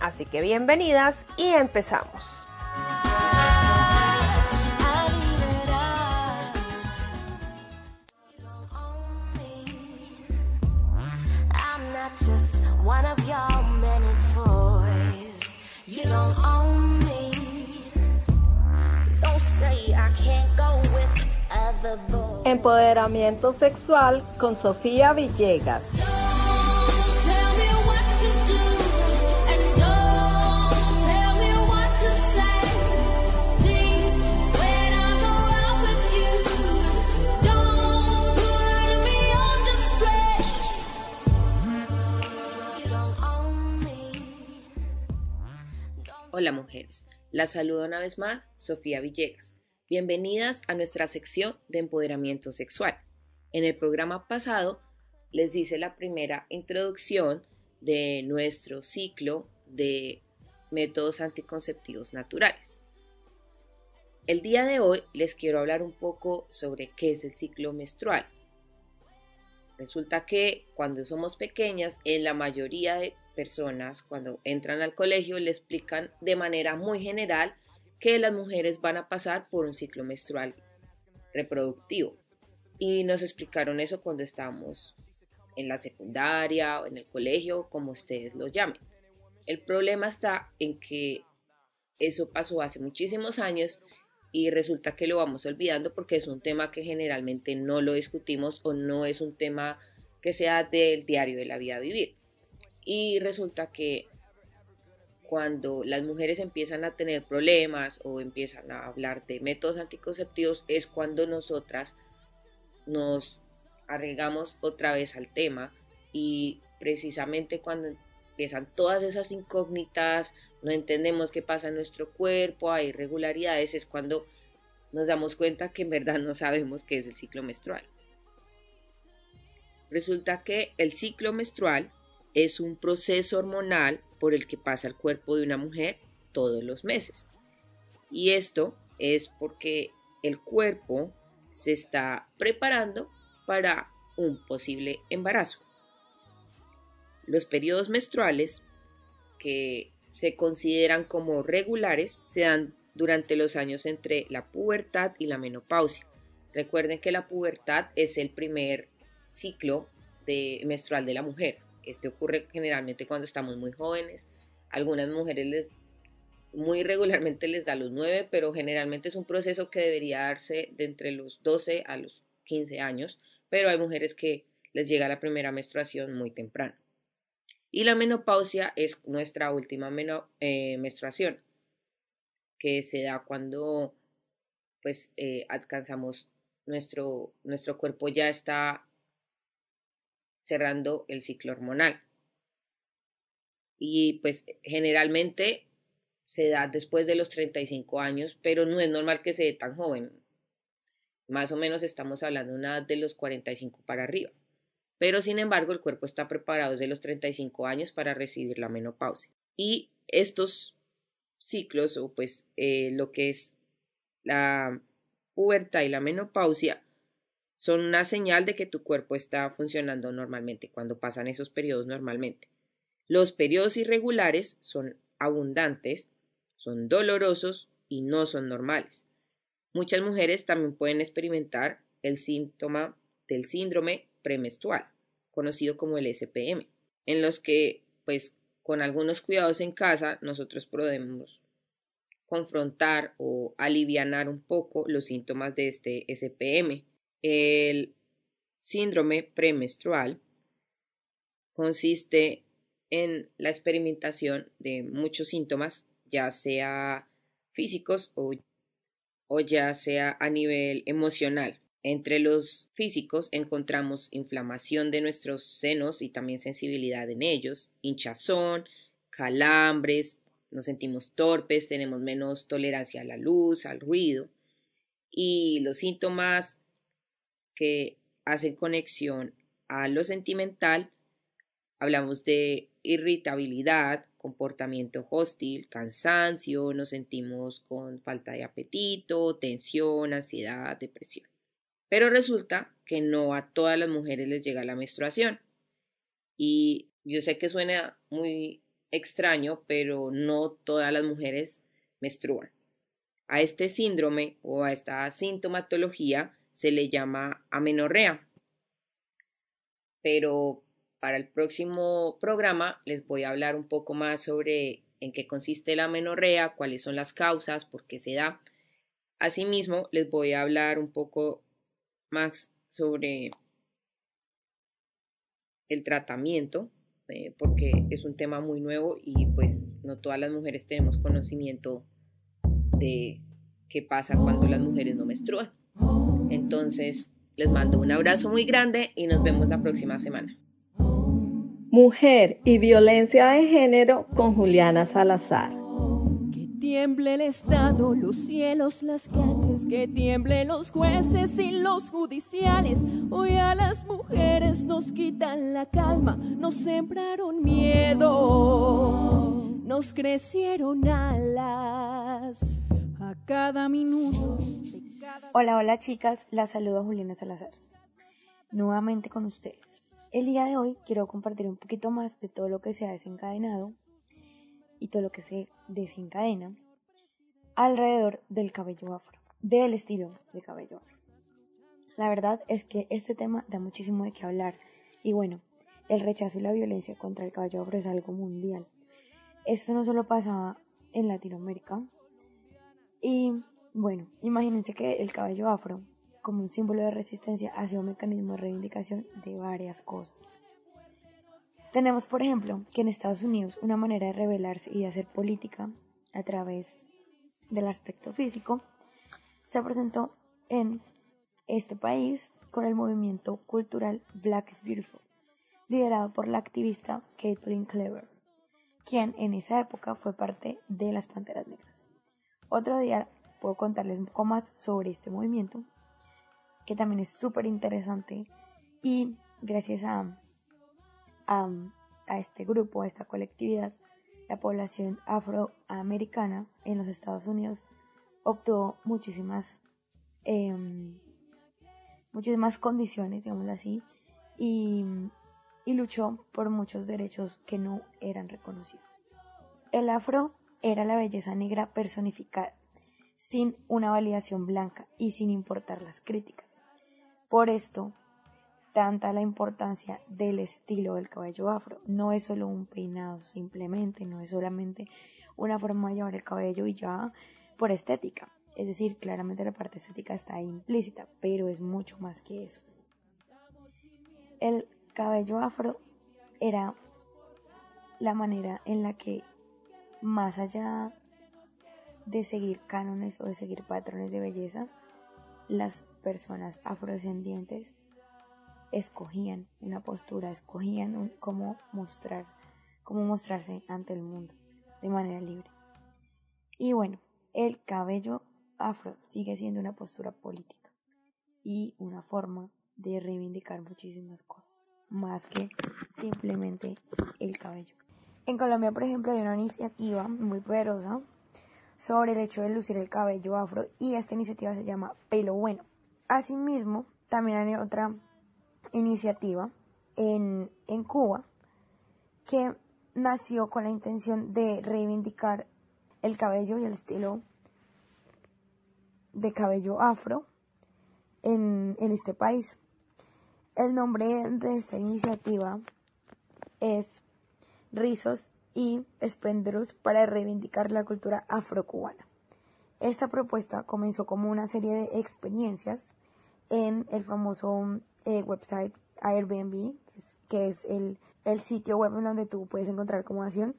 Así que bienvenidas y empezamos. Empoderamiento sexual con Sofía Villegas. Hola mujeres, las saludo una vez más, Sofía Villegas. Bienvenidas a nuestra sección de empoderamiento sexual. En el programa pasado les hice la primera introducción de nuestro ciclo de métodos anticonceptivos naturales. El día de hoy les quiero hablar un poco sobre qué es el ciclo menstrual. Resulta que cuando somos pequeñas, en la mayoría de personas cuando entran al colegio le explican de manera muy general que las mujeres van a pasar por un ciclo menstrual reproductivo. Y nos explicaron eso cuando estábamos en la secundaria o en el colegio, como ustedes lo llamen. El problema está en que eso pasó hace muchísimos años y resulta que lo vamos olvidando porque es un tema que generalmente no lo discutimos o no es un tema que sea del diario de la vida vivir. Y resulta que cuando las mujeres empiezan a tener problemas o empiezan a hablar de métodos anticonceptivos es cuando nosotras nos arregamos otra vez al tema y precisamente cuando empiezan todas esas incógnitas, no entendemos qué pasa en nuestro cuerpo, hay irregularidades, es cuando nos damos cuenta que en verdad no sabemos qué es el ciclo menstrual. Resulta que el ciclo menstrual es un proceso hormonal por el que pasa el cuerpo de una mujer todos los meses. Y esto es porque el cuerpo se está preparando para un posible embarazo. Los periodos menstruales, que se consideran como regulares, se dan durante los años entre la pubertad y la menopausia. Recuerden que la pubertad es el primer ciclo de, menstrual de la mujer. Este ocurre generalmente cuando estamos muy jóvenes. Algunas mujeres les muy regularmente les da los 9, pero generalmente es un proceso que debería darse de entre los 12 a los 15 años, pero hay mujeres que les llega la primera menstruación muy temprano. Y la menopausia es nuestra última eh, menstruación, que se da cuando pues eh, alcanzamos nuestro, nuestro cuerpo ya está cerrando el ciclo hormonal. Y pues generalmente se da después de los 35 años, pero no es normal que se dé tan joven. Más o menos estamos hablando de una edad de los 45 para arriba. Pero sin embargo, el cuerpo está preparado desde los 35 años para recibir la menopausia. Y estos ciclos, o pues eh, lo que es la pubertad y la menopausia, son una señal de que tu cuerpo está funcionando normalmente, cuando pasan esos periodos normalmente. Los periodos irregulares son abundantes son dolorosos y no son normales. Muchas mujeres también pueden experimentar el síntoma del síndrome premenstrual, conocido como el SPM, en los que, pues, con algunos cuidados en casa, nosotros podemos confrontar o alivianar un poco los síntomas de este SPM. El síndrome premenstrual consiste en la experimentación de muchos síntomas ya sea físicos o, o ya a nivel emocional. Entre los físicos encontramos inflamación de nuestros senos y también sensibilidad en ellos, hinchazón, calambres, nos sentimos torpes, tenemos menos tolerancia a la luz, al ruido. Y los síntomas que hacen conexión a lo sentimental, hablamos de irritabilidad, comportamiento hostil, cansancio, nos sentimos con falta de apetito, tensión, ansiedad, depresión. Pero resulta que no a todas las mujeres les llega la menstruación. Y yo sé que suena muy extraño, pero no todas las mujeres menstruan. A este síndrome o a esta sintomatología se le llama amenorrea. Pero para el próximo programa les voy a hablar un poco más sobre en qué consiste la menorrea, cuáles son las causas, por qué se da. Asimismo, les voy a hablar un poco más sobre el tratamiento, eh, porque es un tema muy nuevo y pues no todas las mujeres tenemos conocimiento de qué pasa cuando las mujeres no menstruan. Entonces, les mando un abrazo muy grande y nos vemos la próxima semana. Mujer y violencia de género con Juliana Salazar. Que tiemble el Estado, los cielos, las calles, que tiemble los jueces y los judiciales. Hoy a las mujeres nos quitan la calma, nos sembraron miedo, nos crecieron alas a cada minuto. Hola, hola chicas, la saludo Juliana Salazar. Nuevamente con ustedes. El día de hoy quiero compartir un poquito más de todo lo que se ha desencadenado y todo lo que se desencadena alrededor del cabello afro, del estilo de cabello afro. La verdad es que este tema da muchísimo de qué hablar y bueno, el rechazo y la violencia contra el cabello afro es algo mundial. Esto no solo pasa en Latinoamérica y bueno, imagínense que el cabello afro como un símbolo de resistencia hacia un mecanismo de reivindicación de varias cosas. Tenemos, por ejemplo, que en Estados Unidos una manera de rebelarse y de hacer política a través del aspecto físico se presentó en este país con el movimiento cultural Black is Beautiful, liderado por la activista Caitlin Clever, quien en esa época fue parte de las Panteras Negras. Otro día puedo contarles un poco más sobre este movimiento que también es súper interesante y gracias a, a, este grupo, a esta colectividad, la población afroamericana en los Estados Unidos obtuvo muchísimas, em, muchísimas condiciones, digámoslo así, y, y luchó por muchos derechos que no eran reconocidos. El afro era la belleza negra personificada sin una validación blanca y sin importar las críticas. Por esto, tanta la importancia del estilo del cabello afro. No es solo un peinado, simplemente, no es solamente una forma de llevar el cabello y ya por estética. Es decir, claramente la parte estética está implícita, pero es mucho más que eso. El cabello afro era la manera en la que, más allá de seguir cánones o de seguir patrones de belleza, las personas afrodescendientes escogían una postura, escogían cómo mostrar, cómo mostrarse ante el mundo de manera libre. Y bueno, el cabello afro sigue siendo una postura política y una forma de reivindicar muchísimas cosas, más que simplemente el cabello. En Colombia, por ejemplo, hay una iniciativa muy poderosa sobre el hecho de lucir el cabello afro y esta iniciativa se llama Pelo Bueno. Asimismo, también hay otra iniciativa en, en Cuba que nació con la intención de reivindicar el cabello y el estilo de cabello afro en, en este país. El nombre de esta iniciativa es Rizos y Spendrus para reivindicar la cultura afrocubana. Esta propuesta comenzó como una serie de experiencias en el famoso eh, website Airbnb, que es el, el, sitio web en donde tú puedes encontrar acomodación.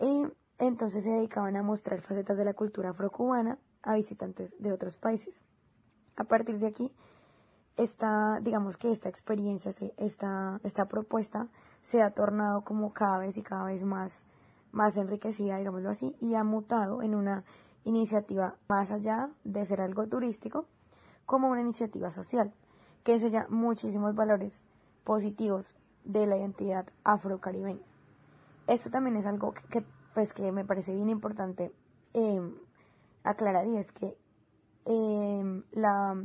Y entonces se dedicaban a mostrar facetas de la cultura afrocubana a visitantes de otros países. A partir de aquí, esta, digamos que esta experiencia, esta, esta propuesta se ha tornado como cada vez y cada vez más, más enriquecida, digámoslo así, y ha mutado en una iniciativa más allá de ser algo turístico, como una iniciativa social, que enseña muchísimos valores positivos de la identidad afrocaribeña. Esto también es algo que, pues, que me parece bien importante em, aclarar y es que em, la,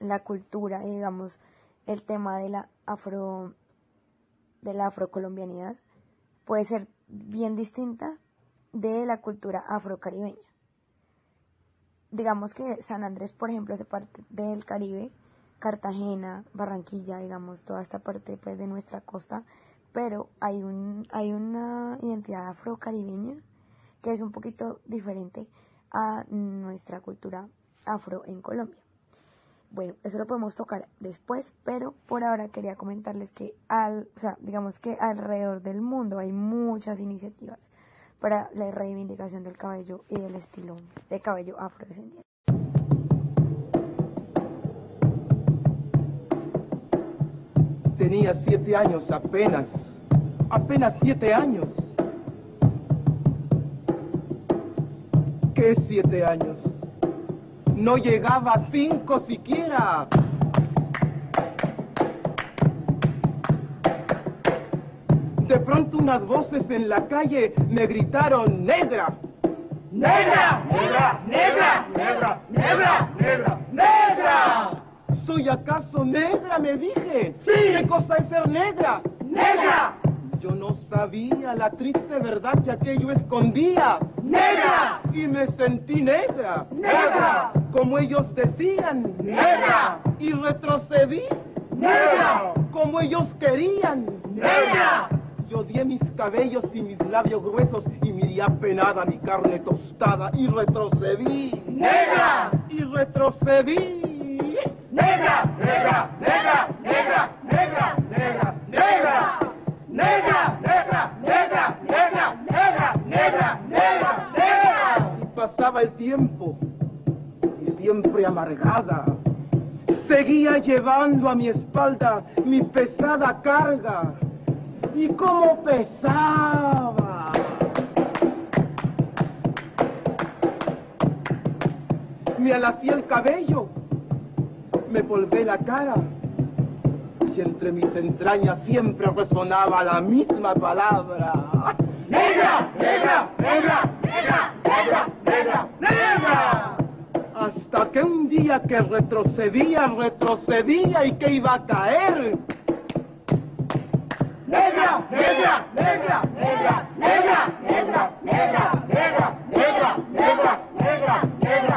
la cultura digamos el tema de la afro de la afrocolombianidad puede ser bien distinta de la cultura afrocaribeña. Digamos que San Andrés, por ejemplo, hace parte del Caribe, Cartagena, Barranquilla, digamos, toda esta parte pues, de nuestra costa, pero hay, un, hay una identidad afrocaribeña que es un poquito diferente a nuestra cultura afro en Colombia. Bueno, eso lo podemos tocar después, pero por ahora quería comentarles que al, digamos que alrededor del mundo hay muchas iniciativas para la reivindicación del cabello y del estilo de cabello afrodescendiente. Tenía siete años apenas, apenas siete años. ¿Qué siete años? No llegaba a cinco siquiera. De pronto unas voces en la calle me gritaron, negra. ¡Negra! ¡Negra! ¡Negra! ¡Negra! ¡Negra! ¡Negra! ¡Negra! ¿Soy acaso negra? Me dije. Sí. ¿Qué cosa es ser negra? ¡Negra! Yo no sabía la triste verdad que aquello escondía. ¡Negra! Y me sentí negra. ¡Negra! Como ellos decían. ¡Negra! Y retrocedí. ¡Negra! Como ellos querían. ¡Negra! Yo di mis cabellos y mis labios gruesos y miré apenada mi carne tostada y retrocedí. ¡Negra! Y retrocedí. ¡Negra! ¡Negra! ¡Negra! ¡Negra! ¡Negra! ¡Negra! ¡Negra! ¡Negra! ¡Negra! ¡Negra! ¡Negra! ¡Negra! ¡Negra! ¡Negra! ¡Negra! Y pasaba el tiempo llevando a mi espalda mi pesada carga. ¿Y cómo pesaba? Me alacía el cabello, me volvé la cara y entre mis entrañas siempre resonaba la misma palabra. ¡Negra! ¡Negra! ¡Negra! ¡Negra! ¡Negra! ¡Negra! ¡Negra! Hasta que un día que retrocedía, retrocedía y que iba a caer. ¡Negra! ¡Negra! ¡Negra! ¡Negra! ¡Negra! ¡Negra! ¡Negra! ¡Negra! ¡Negra! ¡Negra! ¡Negra! ¡Negra!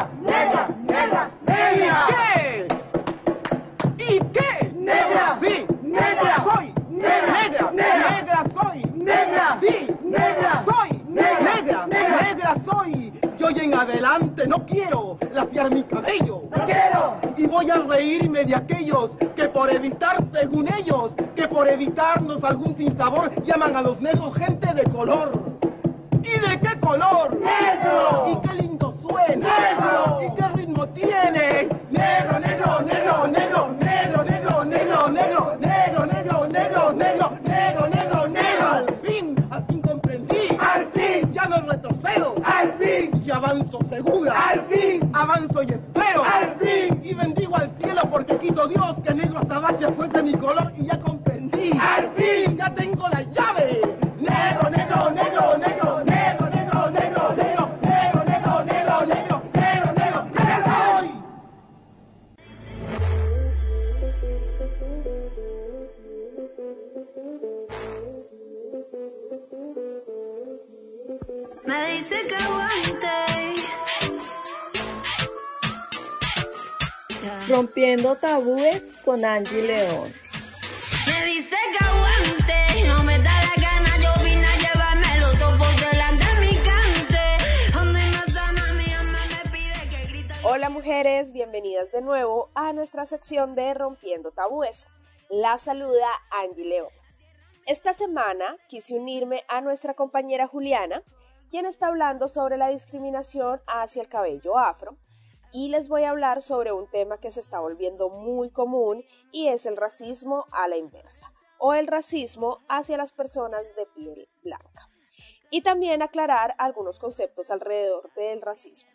reírme de aquellos que por evitar, según ellos, que por evitarnos algún sinsabor llaman a los negros gente de color. ¿Y de qué color? ¡Negro! ¿Y qué lindo suena? ¡Negro! ¿Y qué ritmo tiene? ¡Negro, negro, negro, negro, negro, negro, negro, negro, negro, negro, negro, negro, negro, negro, negro! ¡Al fin! ¡Al fin comprendí! ¡Al fin! ¡Ya no retrocedo! ¡Al fin! ¡Y avanzo segura! ¡Al fin! Dios que negro azabache fuese mi color y ya Rompiendo tabúes con Angie León. Me dice que aguante. No me da la gana, yo vine a llevármelo todo por delante de mi cante. Donde no está mami, mamá me pide que grite. Hola mujeres, bienvenidas de nuevo a nuestra sección de Rompiendo Tabúes. La saluda Angie León. Esta semana quise unirme a nuestra compañera Juliana, quien está hablando sobre la discriminación hacia el cabello afro, y les voy a hablar sobre un tema que se está volviendo muy común y es el racismo a la inversa, o el racismo hacia las personas de piel blanca. Y también aclarar algunos conceptos alrededor del racismo.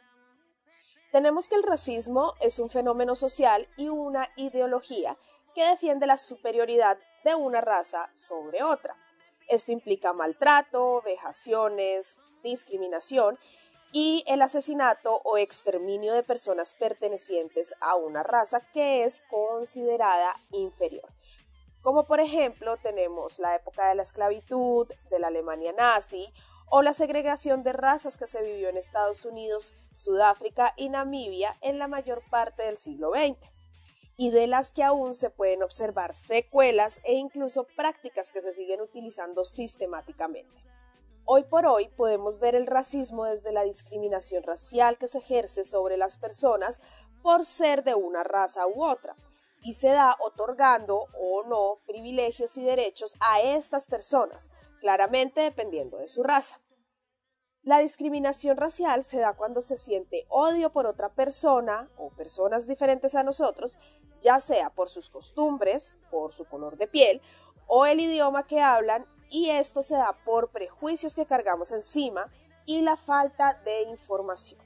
Tenemos que el racismo es un fenómeno social y una ideología que defiende la superioridad de una raza sobre otra. Esto implica maltrato, vejaciones, discriminación y el asesinato o exterminio de personas pertenecientes a una raza que es considerada inferior. Como por ejemplo tenemos la época de la esclavitud, de la Alemania nazi, o la segregación de razas que se vivió en Estados Unidos, Sudáfrica y Namibia en la mayor parte del siglo XX y de las que aún se pueden observar secuelas e incluso prácticas que se siguen utilizando sistemáticamente. Hoy por hoy podemos ver el racismo desde la discriminación racial que se ejerce sobre las personas por ser de una raza u otra, y se da otorgando o no privilegios y derechos a estas personas, claramente dependiendo de su raza. La discriminación racial se da cuando se siente odio por otra persona o personas diferentes a nosotros, ya sea por sus costumbres, por su color de piel o el idioma que hablan, y esto se da por prejuicios que cargamos encima y la falta de información.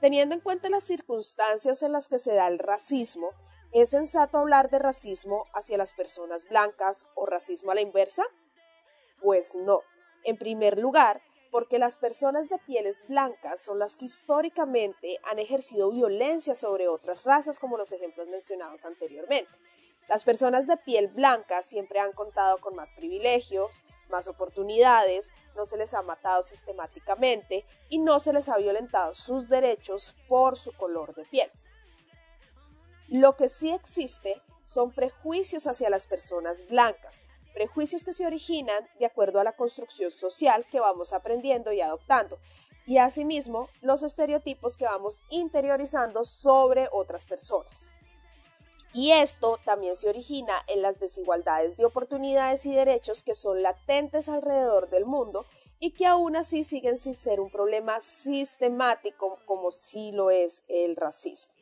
Teniendo en cuenta las circunstancias en las que se da el racismo, ¿es sensato hablar de racismo hacia las personas blancas o racismo a la inversa? Pues no. En primer lugar, porque las personas de pieles blancas son las que históricamente han ejercido violencia sobre otras razas, como los ejemplos mencionados anteriormente. Las personas de piel blanca siempre han contado con más privilegios, más oportunidades, no se les ha matado sistemáticamente y no se les ha violentado sus derechos por su color de piel. Lo que sí existe son prejuicios hacia las personas blancas, prejuicios que se originan de acuerdo a la construcción social que vamos aprendiendo y adoptando, y asimismo los estereotipos que vamos interiorizando sobre otras personas. Y esto también se origina en las desigualdades de oportunidades y derechos que son latentes alrededor del mundo y que aún así siguen sin ser un problema sistemático como sí lo es el racismo.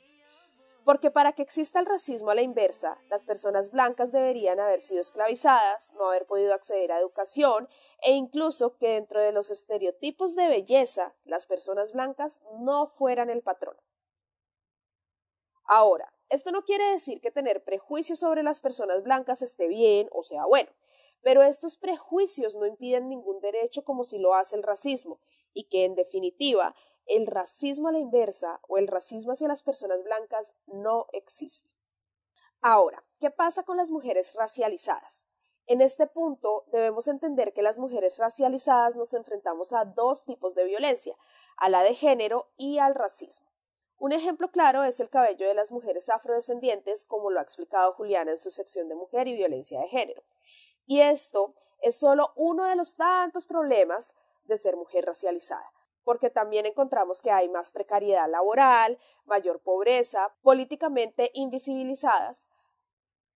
Porque para que exista el racismo a la inversa, las personas blancas deberían haber sido esclavizadas, no haber podido acceder a educación e incluso que dentro de los estereotipos de belleza, las personas blancas no fueran el patrón. Ahora, esto no quiere decir que tener prejuicios sobre las personas blancas esté bien o sea bueno, pero estos prejuicios no impiden ningún derecho como si lo hace el racismo, y que en definitiva el racismo a la inversa o el racismo hacia las personas blancas no existe. Ahora, ¿qué pasa con las mujeres racializadas? En este punto debemos entender que las mujeres racializadas nos enfrentamos a dos tipos de violencia, a la de género y al racismo. Un ejemplo claro es el cabello de las mujeres afrodescendientes, como lo ha explicado Juliana en su sección de mujer y violencia de género. Y esto es solo uno de los tantos problemas de ser mujer racializada porque también encontramos que hay más precariedad laboral, mayor pobreza, políticamente invisibilizadas,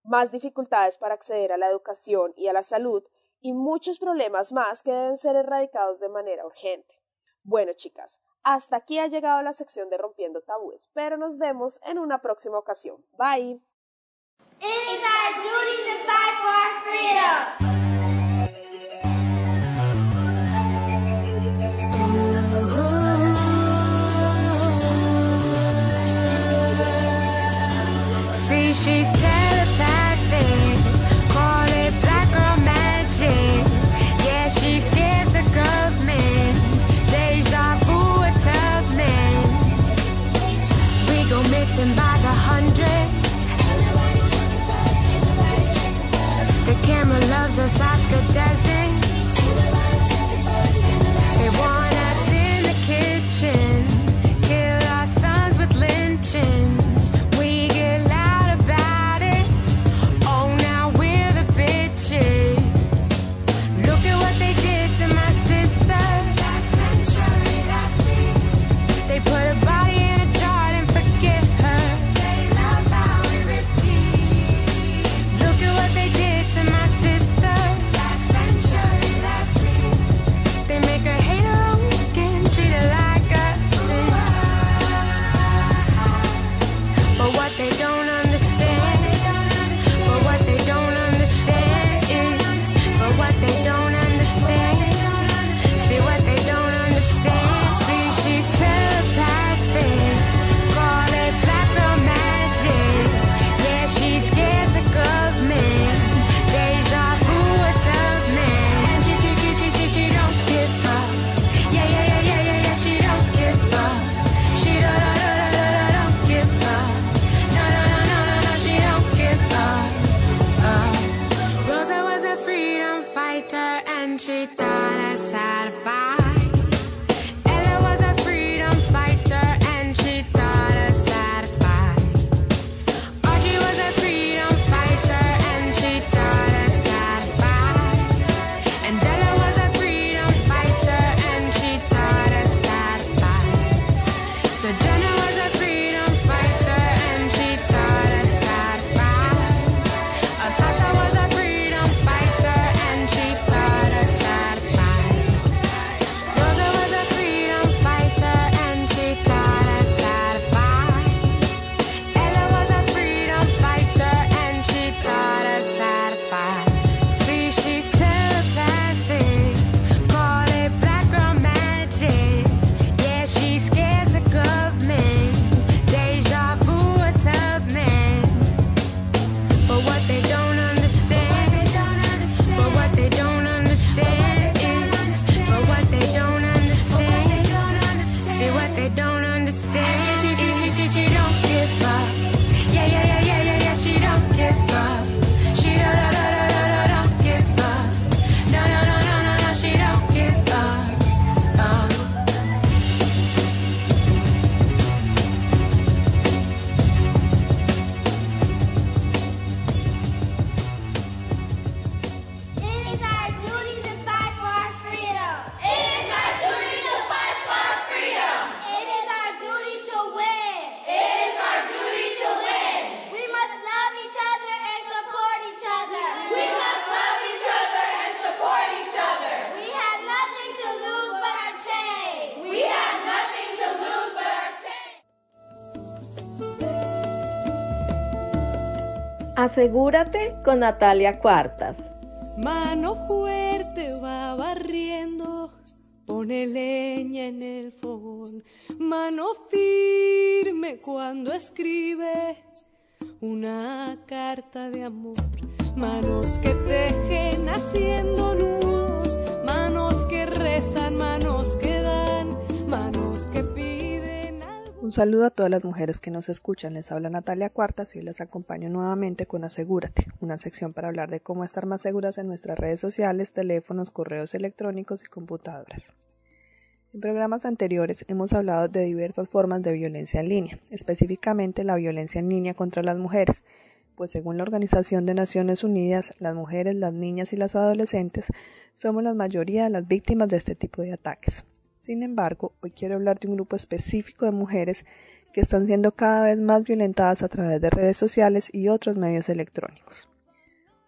más dificultades para acceder a la educación y a la salud y muchos problemas más que deben ser erradicados de manera urgente. Bueno, chicas, hasta aquí ha llegado la sección de Rompiendo Tabúes, pero nos vemos en una próxima ocasión. Bye. the sights go. Asegúrate con Natalia Cuartas. Mano fuerte va barriendo, pone leña en el fogón. Mano firme cuando escribe una carta de amor. Manos que tejen haciendo nudos, Un saludo a todas las mujeres que nos escuchan. Les habla Natalia Cuartas y hoy les acompaño nuevamente con Asegúrate, una sección para hablar de cómo estar más seguras en nuestras redes sociales, teléfonos, correos electrónicos y computadoras. En programas anteriores hemos hablado de diversas formas de violencia en línea, específicamente la violencia en línea contra las mujeres, pues según la Organización de Naciones Unidas, las mujeres, las niñas y las adolescentes somos la mayoría de las víctimas de este tipo de ataques. Sin embargo, hoy quiero hablar de un grupo específico de mujeres que están siendo cada vez más violentadas a través de redes sociales y otros medios electrónicos.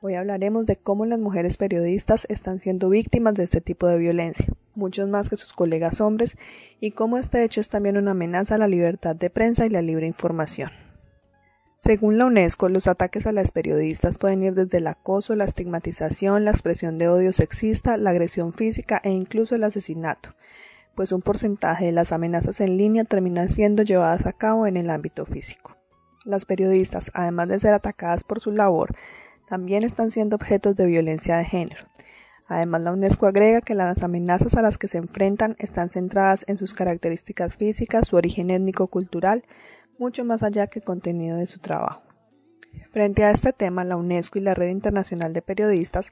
Hoy hablaremos de cómo las mujeres periodistas están siendo víctimas de este tipo de violencia, muchos más que sus colegas hombres, y cómo este hecho es también una amenaza a la libertad de prensa y la libre información. Según la UNESCO, los ataques a las periodistas pueden ir desde el acoso, la estigmatización, la expresión de odio sexista, la agresión física e incluso el asesinato, pues un porcentaje de las amenazas en línea terminan siendo llevadas a cabo en el ámbito físico. Las periodistas, además de ser atacadas por su labor, también están siendo objetos de violencia de género. Además, la UNESCO agrega que las amenazas a las que se enfrentan están centradas en sus características físicas, su origen étnico-cultural, mucho más allá que el contenido de su trabajo. Frente a este tema, la UNESCO y la Red Internacional de Periodistas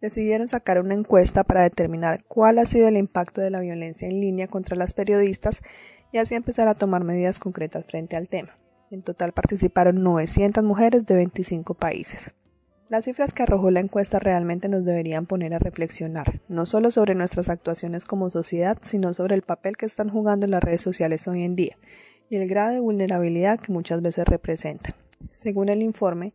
decidieron sacar una encuesta para determinar cuál ha sido el impacto de la violencia en línea contra las periodistas y así empezar a tomar medidas concretas frente al tema. En total participaron 900 mujeres de 25 países. Las cifras que arrojó la encuesta realmente nos deberían poner a reflexionar, no solo sobre nuestras actuaciones como sociedad, sino sobre el papel que están jugando las redes sociales hoy en día y el grado de vulnerabilidad que muchas veces representan. Según el informe,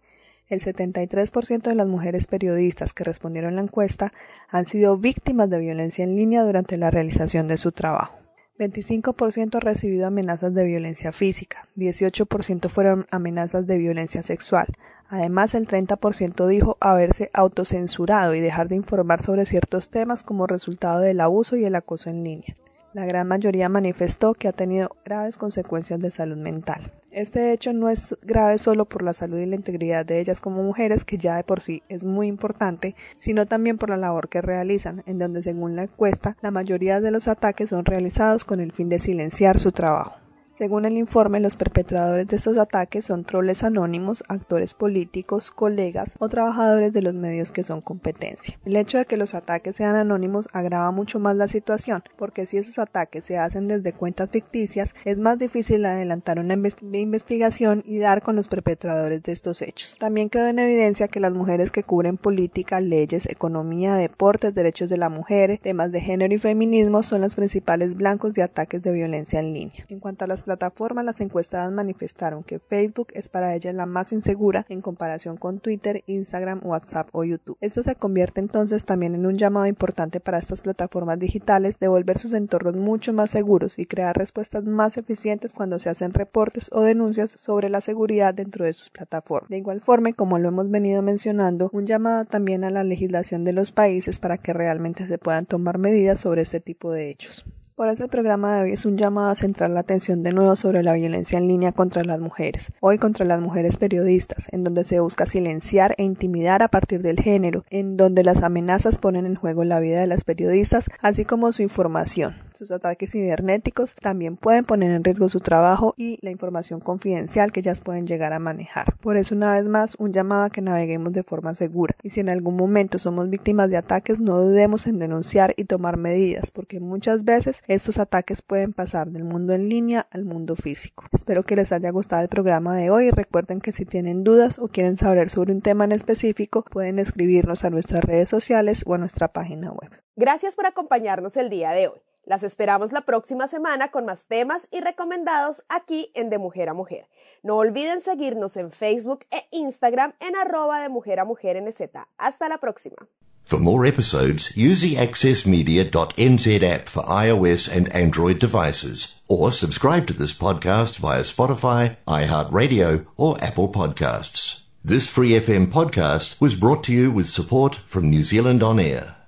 el 73% de las mujeres periodistas que respondieron la encuesta han sido víctimas de violencia en línea durante la realización de su trabajo. 25% ha recibido amenazas de violencia física, 18% fueron amenazas de violencia sexual. Además, el 30% dijo haberse autocensurado y dejar de informar sobre ciertos temas como resultado del abuso y el acoso en línea. La gran mayoría manifestó que ha tenido graves consecuencias de salud mental. Este hecho no es grave solo por la salud y la integridad de ellas como mujeres, que ya de por sí es muy importante, sino también por la labor que realizan, en donde según la encuesta, la mayoría de los ataques son realizados con el fin de silenciar su trabajo. Según el informe, los perpetradores de estos ataques son troles anónimos, actores políticos, colegas o trabajadores de los medios que son competencia. El hecho de que los ataques sean anónimos agrava mucho más la situación, porque si esos ataques se hacen desde cuentas ficticias, es más difícil adelantar una investigación y dar con los perpetradores de estos hechos. También quedó en evidencia que las mujeres que cubren política, leyes, economía, deportes, derechos de la mujer, temas de género y feminismo son los principales blancos de ataques de violencia en línea. En cuanto a las plataformas, las encuestadas manifestaron que Facebook es para ellas la más insegura en comparación con Twitter, Instagram, WhatsApp o YouTube. Esto se convierte entonces también en un llamado importante para estas plataformas digitales de volver sus entornos mucho más seguros y crear respuestas más eficientes cuando se hacen reportes o denuncias sobre la seguridad dentro de sus plataformas. De igual forma, como lo hemos venido mencionando, un llamado también a la legislación de los países para que realmente se puedan tomar medidas sobre este tipo de hechos. Por eso el programa de hoy es un llamado a centrar la atención de nuevo sobre la violencia en línea contra las mujeres, hoy contra las mujeres periodistas, en donde se busca silenciar e intimidar a partir del género, en donde las amenazas ponen en juego la vida de las periodistas, así como su información. Sus ataques cibernéticos también pueden poner en riesgo su trabajo y la información confidencial que ellas pueden llegar a manejar. Por eso, una vez más, un llamado a que naveguemos de forma segura. Y si en algún momento somos víctimas de ataques, no dudemos en denunciar y tomar medidas, porque muchas veces estos ataques pueden pasar del mundo en línea al mundo físico. Espero que les haya gustado el programa de hoy. Recuerden que si tienen dudas o quieren saber sobre un tema en específico, pueden escribirnos a nuestras redes sociales o a nuestra página web. Gracias por acompañarnos el día de hoy. Las esperamos la próxima semana con más temas y recomendados aquí en De Mujer a Mujer. No olviden seguirnos en Facebook e Instagram en arroba de Mujer a Mujer NZ. Hasta la próxima. For more episodes, use the accessmedia.nz app for iOS and Android devices, or subscribe to this podcast via Spotify, iHeartRadio, or Apple Podcasts. This Free FM podcast was brought to you with support from New Zealand On Air.